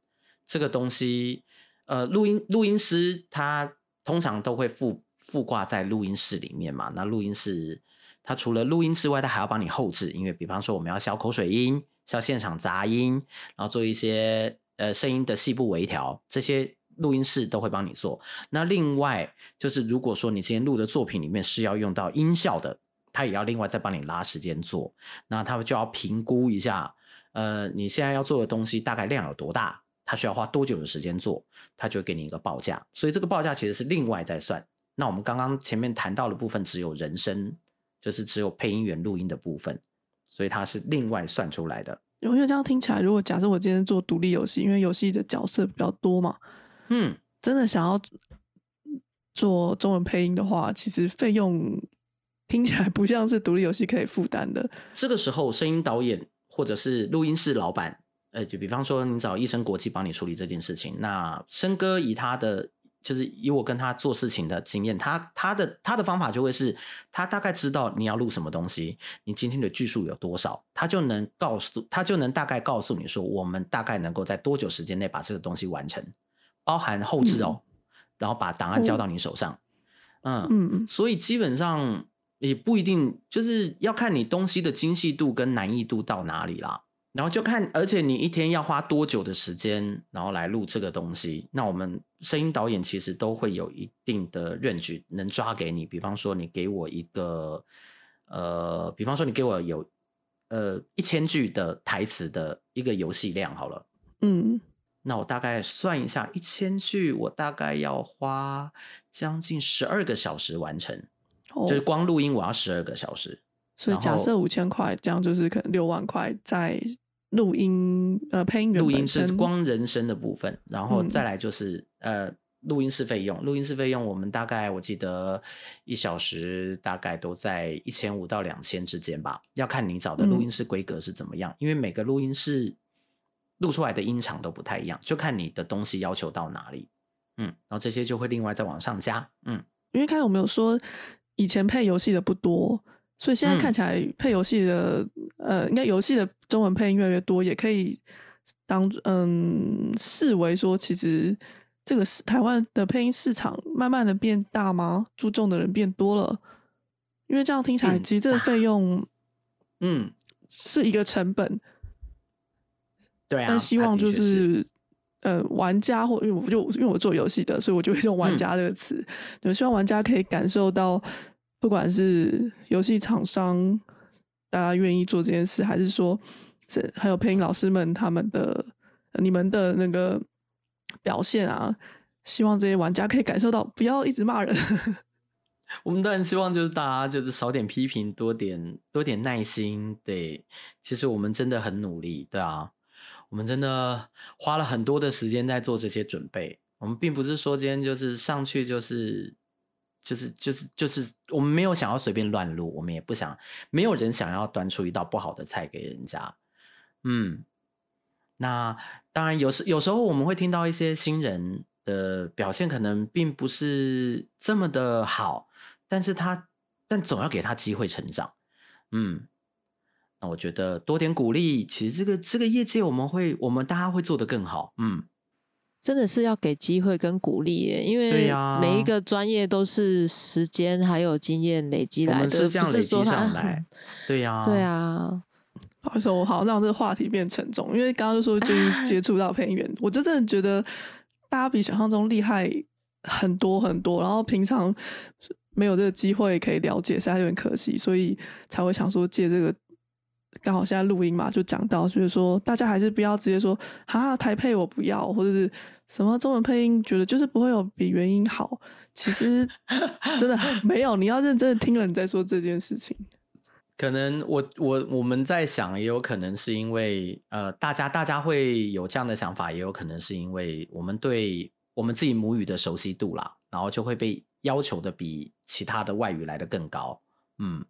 这个东西。呃，录音录音师他通常都会附附挂在录音室里面嘛。那录音室他除了录音之外，他还要帮你后置，因为比方说我们要消口水音、消现场杂音，然后做一些。呃，声音的细部微调，这些录音室都会帮你做。那另外就是，如果说你今天录的作品里面是要用到音效的，他也要另外再帮你拉时间做。那他们就要评估一下，呃，你现在要做的东西大概量有多大，他需要花多久的时间做，他就给你一个报价。所以这个报价其实是另外再算。那我们刚刚前面谈到的部分只有人声，就是只有配音员录音的部分，所以它是另外算出来的。因为这样听起来，如果假设我今天做独立游戏，因为游戏的角色比较多嘛，嗯，真的想要做中文配音的话，其实费用听起来不像是独立游戏可以负担的。这个时候，声音导演或者是录音室老板，呃，就比方说你找医生国际帮你处理这件事情，那生哥以他的。就是以我跟他做事情的经验，他他的他的方法就会是，他大概知道你要录什么东西，你今天的句数有多少，他就能告诉他就能大概告诉你说，我们大概能够在多久时间内把这个东西完成，包含后置哦，然后把档案交到你手上，嗯。嗯，所以基本上也不一定就是要看你东西的精细度跟难易度到哪里啦。然后就看，而且你一天要花多久的时间，然后来录这个东西？那我们声音导演其实都会有一定的 range 能抓给你。比方说，你给我一个，呃，比方说你给我有呃一千句的台词的一个游戏量好了，嗯，那我大概算一下，一千句我大概要花将近十二个小时完成。就是光录音我要十二个小时。所以假设五千块，这样就是可能六万块在录音呃配音员录音是光人声的部分，然后再来就是呃录音室费用，录音室费用我们大概我记得一小时大概都在一千五到两千之间吧，要看你找的录音室规格是怎么样，因为每个录音室录出来的音场都不太一样，就看你的东西要求到哪里，嗯，然后这些就会另外再往上加，嗯，因为刚才我们有说以前配游戏的不多。所以现在看起来配游戏的，呃，应该游戏的中文配音越来越多，也可以当嗯视为说，其实这个是台湾的配音市场慢慢的变大吗？注重的人变多了，因为这样听起来，其实这个费用，嗯，是一个成本。对啊。但希望就是，呃，玩家或因为我就因为我做游戏的，所以我就会用“玩家”这个词，就希望玩家可以感受到。不管是游戏厂商，大家愿意做这件事，还是说，这还有配音老师们他们的、你们的那个表现啊，希望这些玩家可以感受到，不要一直骂人。我们当然希望就是大家就是少点批评，多点多点耐心。对，其实我们真的很努力，对啊，我们真的花了很多的时间在做这些准备。我们并不是说今天就是上去就是。就是就是就是，我们没有想要随便乱录，我们也不想，没有人想要端出一道不好的菜给人家。嗯，那当然有时有时候我们会听到一些新人的表现，可能并不是这么的好，但是他但总要给他机会成长。嗯，那我觉得多点鼓励，其实这个这个业界我们会我们大家会做得更好。嗯。真的是要给机会跟鼓励耶，因为每一个专业都是时间还有经验累积来的，不是说他。对呀，对啊。不好意思，我好像让这个话题变沉重，因为刚刚就说就是 接触到配音员，我就真的觉得大家比想象中厉害很多很多，然后平常没有这个机会可以了解，实在有点可惜，所以才会想说借这个。刚好现在录音嘛，就讲到，就是说大家还是不要直接说啊台配我不要，或者是什么中文配音，觉得就是不会有比原音好。其实 真的没有，你要认真的听了你再说这件事情。可能我我我们在想，也有可能是因为呃，大家大家会有这样的想法，也有可能是因为我们对我们自己母语的熟悉度啦，然后就会被要求的比其他的外语来的更高。嗯，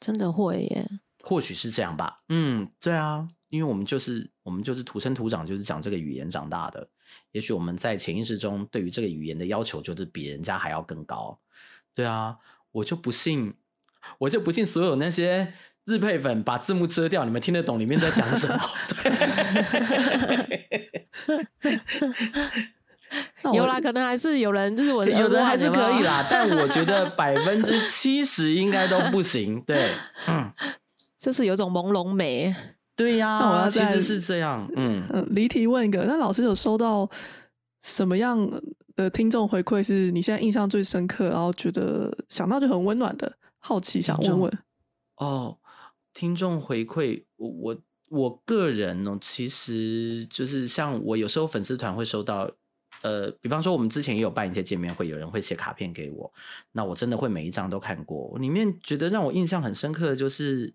真的会耶。或许是这样吧，嗯，对啊，因为我们就是我们就是土生土长，就是讲这个语言长大的。也许我们在潜意识中对于这个语言的要求就是比人家还要更高。对啊，我就不信，我就不信所有那些日配粉把字幕遮掉，你们听得懂里面在讲什么？有啦，可能还是有人日文，有的还是可以啦，但我觉得百分之七十应该都不行。对，嗯。就是有种朦胧美，对呀。那我要其实是这样，嗯嗯。离题问一个，那老师有收到什么样的听众回馈？是你现在印象最深刻，然后觉得想到就很温暖的？好奇想问问。哦，听众回馈，我我我个人哦，其实就是像我有时候粉丝团会收到，呃，比方说我们之前也有办一些见面会，有人会写卡片给我，那我真的会每一张都看过。里面觉得让我印象很深刻的就是。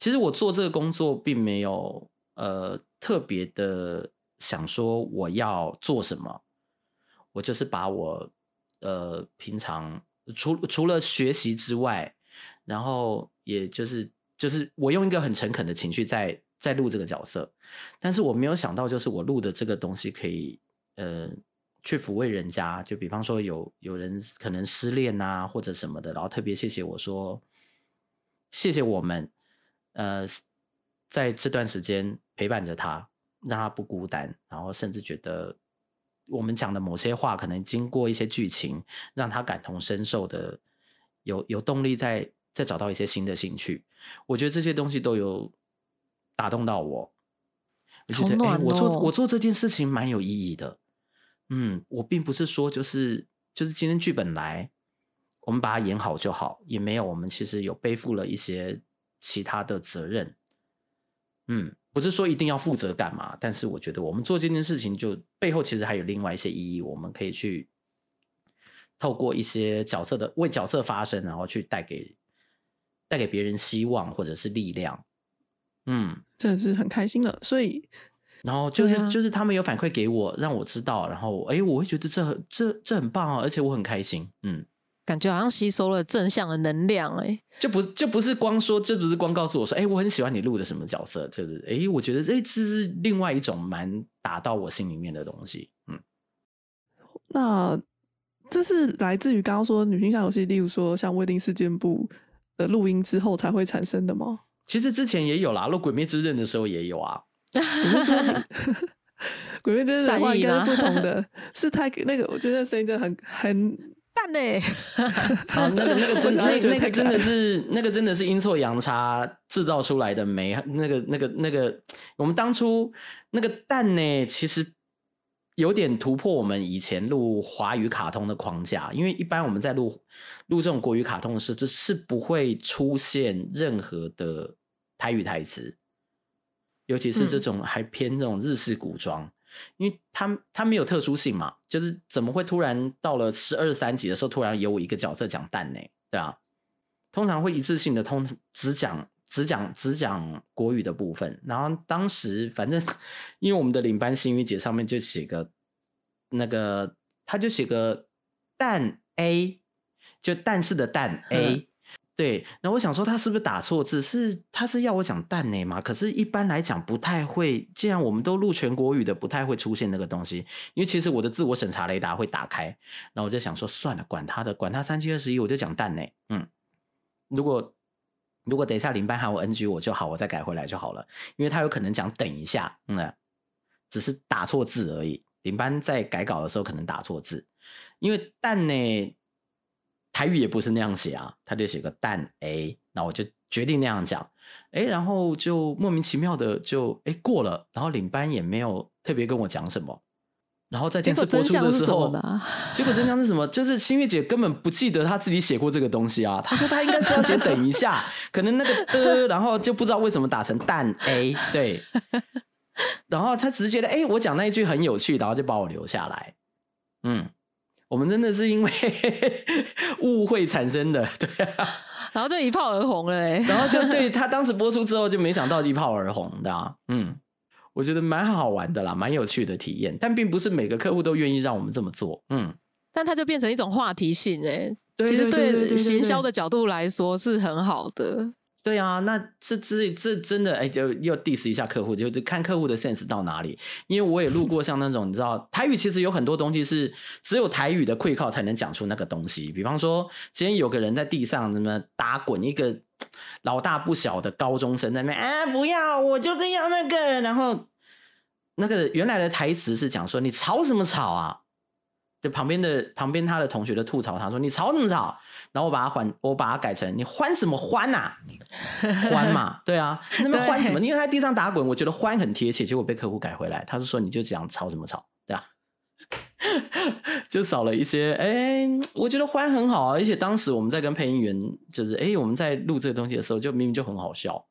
其实我做这个工作并没有呃特别的想说我要做什么，我就是把我呃平常除除了学习之外，然后也就是就是我用一个很诚恳的情绪在在录这个角色，但是我没有想到就是我录的这个东西可以呃去抚慰人家，就比方说有有人可能失恋啊或者什么的，然后特别谢谢我说谢谢我们。呃，在这段时间陪伴着他，让他不孤单，然后甚至觉得我们讲的某些话，可能经过一些剧情，让他感同身受的，有有动力再再找到一些新的兴趣。我觉得这些东西都有打动到我。我觉得，哎，我做我做这件事情蛮有意义的。嗯，我并不是说就是就是今天剧本来，我们把它演好就好，也没有。我们其实有背负了一些。其他的责任，嗯，不是说一定要负责干嘛，但是我觉得我们做这件事情，就背后其实还有另外一些意义，我们可以去透过一些角色的为角色发声，然后去带给带给别人希望或者是力量。嗯，真的是很开心的。所以，然后就是就是他们有反馈给我，让我知道，然后哎，我会觉得这很这这很棒啊，而且我很开心。嗯。感觉好像吸收了正向的能量，哎，就不就不是光说，就不是光告诉我说，哎，我很喜欢你录的什么角色，就是，哎，我觉得这次是另外一种蛮打到我心里面的东西，嗯。那这是来自于刚刚说女性向游戏，例如说像《未定事件簿》的录音之后才会产生的吗？其实之前也有啦，录《鬼灭之刃》的时候也有啊。鬼灭之刃 的话应该是不同的，是太那个，我觉得声音真的很很。蛋呢？好，那个那个真那那个真的是那个真的是阴错阳差制造出来的美。那个那个那个，我们当初那个蛋呢，其实有点突破我们以前录华语卡通的框架。因为一般我们在录录这种国语卡通的时候，就是不会出现任何的台语台词，尤其是这种还偏这种日式古装。因为他他没有特殊性嘛，就是怎么会突然到了十二三集的时候，突然有我一个角色讲蛋呢？对啊，通常会一次性的通只讲只讲只讲国语的部分。然后当时反正因为我们的领班新语姐上面就写个那个，他就写个蛋 A，就但是的蛋 A。对，那我想说他是不是打错字？是他是要我讲蛋呢吗？可是，一般来讲不太会。既然我们都录全国语的，不太会出现那个东西。因为其实我的自我审查雷达会打开，然后我就想说，算了，管他的，管他三七二十一，我就讲蛋呢。嗯，如果如果等一下林班喊我 NG，我就好，我再改回来就好了。因为他有可能讲等一下，嗯，只是打错字而已。林班在改稿的时候可能打错字，因为蛋呢。台语也不是那样写啊，他就写个蛋 A，那我就决定那样讲，哎，然后就莫名其妙的就哎过了，然后领班也没有特别跟我讲什么，然后在电视播出的时候，结果真相是什么？就是新月姐根本不记得她自己写过这个东西啊，她说她应该是要写等一下，可能那个的，然后就不知道为什么打成蛋 A，对，然后她只是觉得哎，我讲那一句很有趣，然后就把我留下来，嗯。我们真的是因为 误会产生的，对啊，然后就一炮而红了哎，然后就 对他当时播出之后就没想到一炮而红的，嗯，我觉得蛮好玩的啦，蛮有趣的体验，但并不是每个客户都愿意让我们这么做，嗯，但它就变成一种话题性哎，其实对行销的角度来说是很好的。对啊，那这这这真的哎，就又 diss 一下客户，就看客户的 sense 到哪里。因为我也路过像那种，你知道台语其实有很多东西是只有台语的会靠才能讲出那个东西。比方说，今天有个人在地上什么打滚，一个老大不小的高中生在那，哎，不要，我就这样那个，然后那个原来的台词是讲说，你吵什么吵啊？就旁边的旁边他的同学就吐槽，他说你吵什么吵？然后我把它换，我把它改成你欢什么欢呐？欢嘛，对啊，那么欢什么？因为他在地上打滚，我觉得欢很贴切，结果被客户改回来，他是说你就这样吵什么吵？对啊，就少了一些。哎，我觉得欢很好啊，而且当时我们在跟配音员，就是哎我们在录这个东西的时候，就明明就很好笑。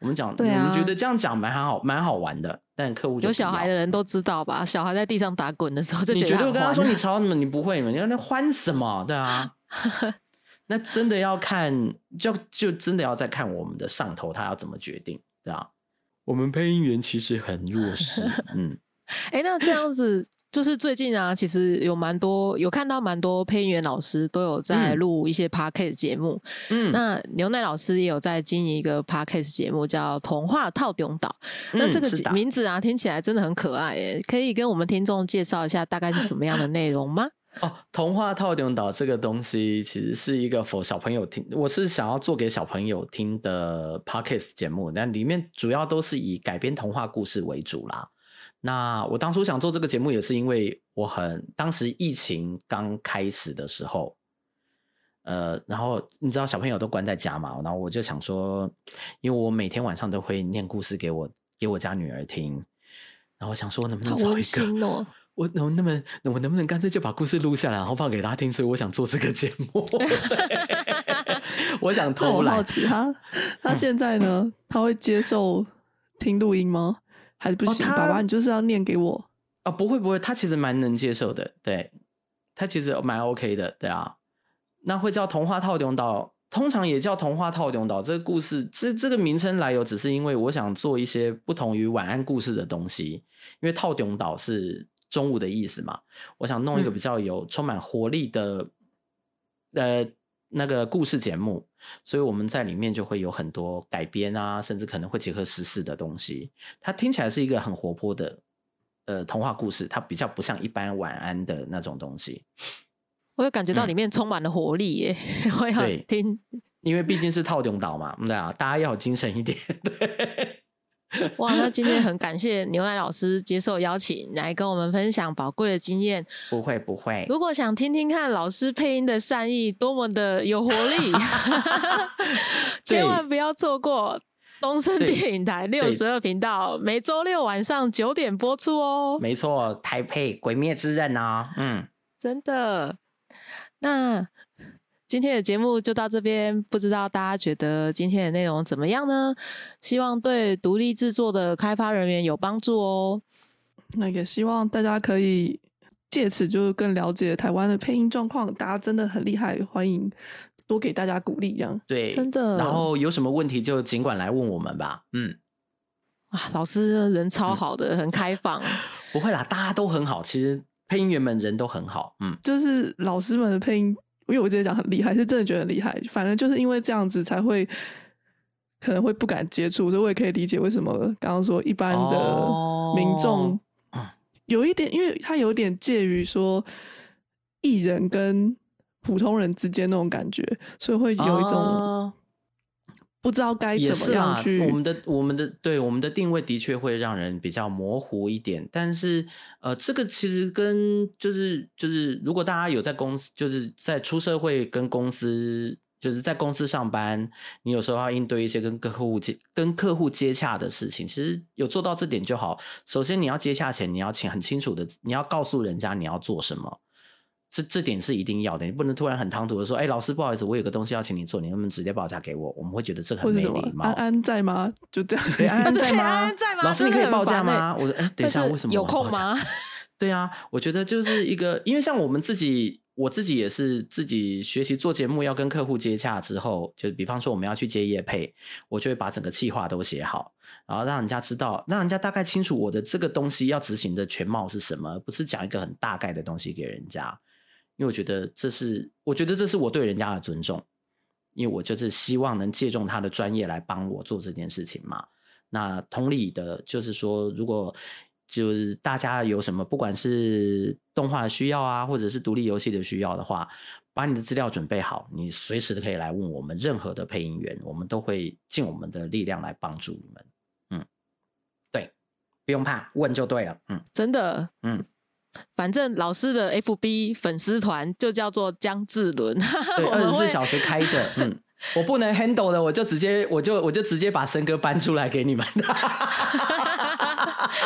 我们讲，我们觉得这样讲蛮好，蛮好玩的。但客户有小孩的人都知道吧？小孩在地上打滚的时候，就你绝对跟他说你吵什么？你不会吗？你要那欢什么？对啊，那真的要看，就就真的要再看我们的上头他要怎么决定，对啊。我们配音员其实很弱势，嗯。哎，那这样子。就是最近啊，其实有蛮多有看到蛮多配音员老师都有在录一些 podcast 节目。嗯，那牛奶老师也有在经营一个 podcast 节目，叫《童话套顶岛》。那这个名字啊，听起来真的很可爱诶，可以跟我们听众介绍一下大概是什么样的内容吗？哦，《童话套顶岛》这个东西其实是一个 for 小朋友听，我是想要做给小朋友听的 podcast 节目，但里面主要都是以改编童话故事为主啦。那我当初想做这个节目，也是因为我很当时疫情刚开始的时候，呃，然后你知道小朋友都关在家嘛，然后我就想说，因为我每天晚上都会念故事给我给我家女儿听，然后想说能不能找一个，我能能不能我能不能干脆就把故事录下来，然后放给她听，所以我想做这个节目，我想偷懒。好奇他他现在呢，他会接受听录音吗？还是不行，爸爸，你就是要念给我啊！不会不会，他其实蛮能接受的，对他其实蛮 OK 的，对啊。那会叫童话套用岛，通常也叫童话套用岛。这个故事，这这个名称来由，只是因为我想做一些不同于晚安故事的东西。因为套用岛是中午的意思嘛，我想弄一个比较有充满活力的，呃，那个故事节目。所以我们在里面就会有很多改编啊，甚至可能会结合时事的东西。它听起来是一个很活泼的，呃，童话故事。它比较不像一般晚安的那种东西。我有感觉到里面充满了活力耶！我要听，因为毕竟是套用岛嘛，对啊，大家要有精神一点。对，哇，那今天很感谢牛奶老师接受邀请来跟我们分享宝贵的经验。不会不会，如果想听听看老师配音的善意多么的有活力，千万不要错过东森电影台六十二频道，每周六晚上九点播出哦。没错，台配《鬼灭之刃》哦，嗯，真的。那今天的节目就到这边，不知道大家觉得今天的内容怎么样呢？希望对独立制作的开发人员有帮助哦。那也希望大家可以借此就更了解台湾的配音状况，大家真的很厉害，欢迎多给大家鼓励，这样对，真的。然后有什么问题就尽管来问我们吧。嗯，啊，老师人超好的，很开放。不会啦，大家都很好，其实。配音员们人都很好，嗯，就是老师们的配音，因为我之前讲很厉害，是真的觉得很厉害。反正就是因为这样子才会可能会不敢接触，所以我也可以理解为什么刚刚说一般的民众有一点，因为他有点介于说艺人跟普通人之间那种感觉，所以会有一种。不知道该怎么样去。我们的我们的对我们的定位的确会让人比较模糊一点，但是呃，这个其实跟就是就是，如果大家有在公司，就是在出社会跟公司，就是在公司上班，你有时候要应对一些跟客户接跟客户接洽的事情，其实有做到这点就好。首先你要接洽前，你要请很清楚的，你要告诉人家你要做什么。这这点是一定要的，你不能突然很唐突的说：“哎，老师，不好意思，我有个东西要请你做，你能不能直接报价给我？”我们会觉得这很没礼貌。安安在吗？就这样，安安在吗？安安在吗？老师，你可以报价吗？我说：“哎，等一下，为什么有空吗？” 对啊，我觉得就是一个，因为像我们自己，我自己也是自己学习做节目，要跟客户接洽之后，就比方说我们要去接业配，我就会把整个计划都写好，然后让人家知道，让人家大概清楚我的这个东西要执行的全貌是什么，不是讲一个很大概的东西给人家。因为我觉得这是，我觉得这是我对人家的尊重，因为我就是希望能借重他的专业来帮我做这件事情嘛。那同理的，就是说，如果就是大家有什么，不管是动画的需要啊，或者是独立游戏的需要的话，把你的资料准备好，你随时都可以来问我们任何的配音员，我们都会尽我们的力量来帮助你们。嗯，对，不用怕，问就对了。嗯，真的，嗯。反正老师的 FB 粉丝团就叫做江志伦，对，二十四小时开着。嗯，我不能 handle 的，我就直接，我就我就直接把森哥搬出来给你们。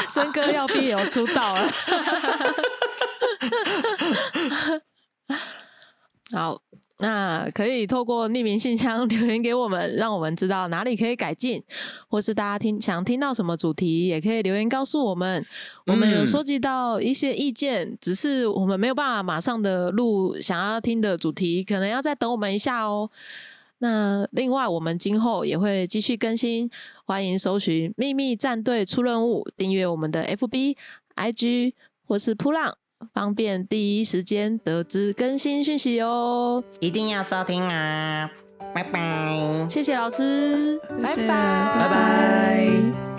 森哥要必有出道了。好。那可以透过匿名信箱 留言给我们，让我们知道哪里可以改进，或是大家听想听到什么主题，也可以留言告诉我们。我们有收集到一些意见，只是我们没有办法马上的录想要听的主题，可能要再等我们一下哦。那另外，我们今后也会继续更新，欢迎搜寻“秘密战队出任务”，订阅我们的 FB、IG 或是扑浪。方便第一时间得知更新讯息哦！一定要收听啊！拜拜，谢谢老师，拜拜，拜拜。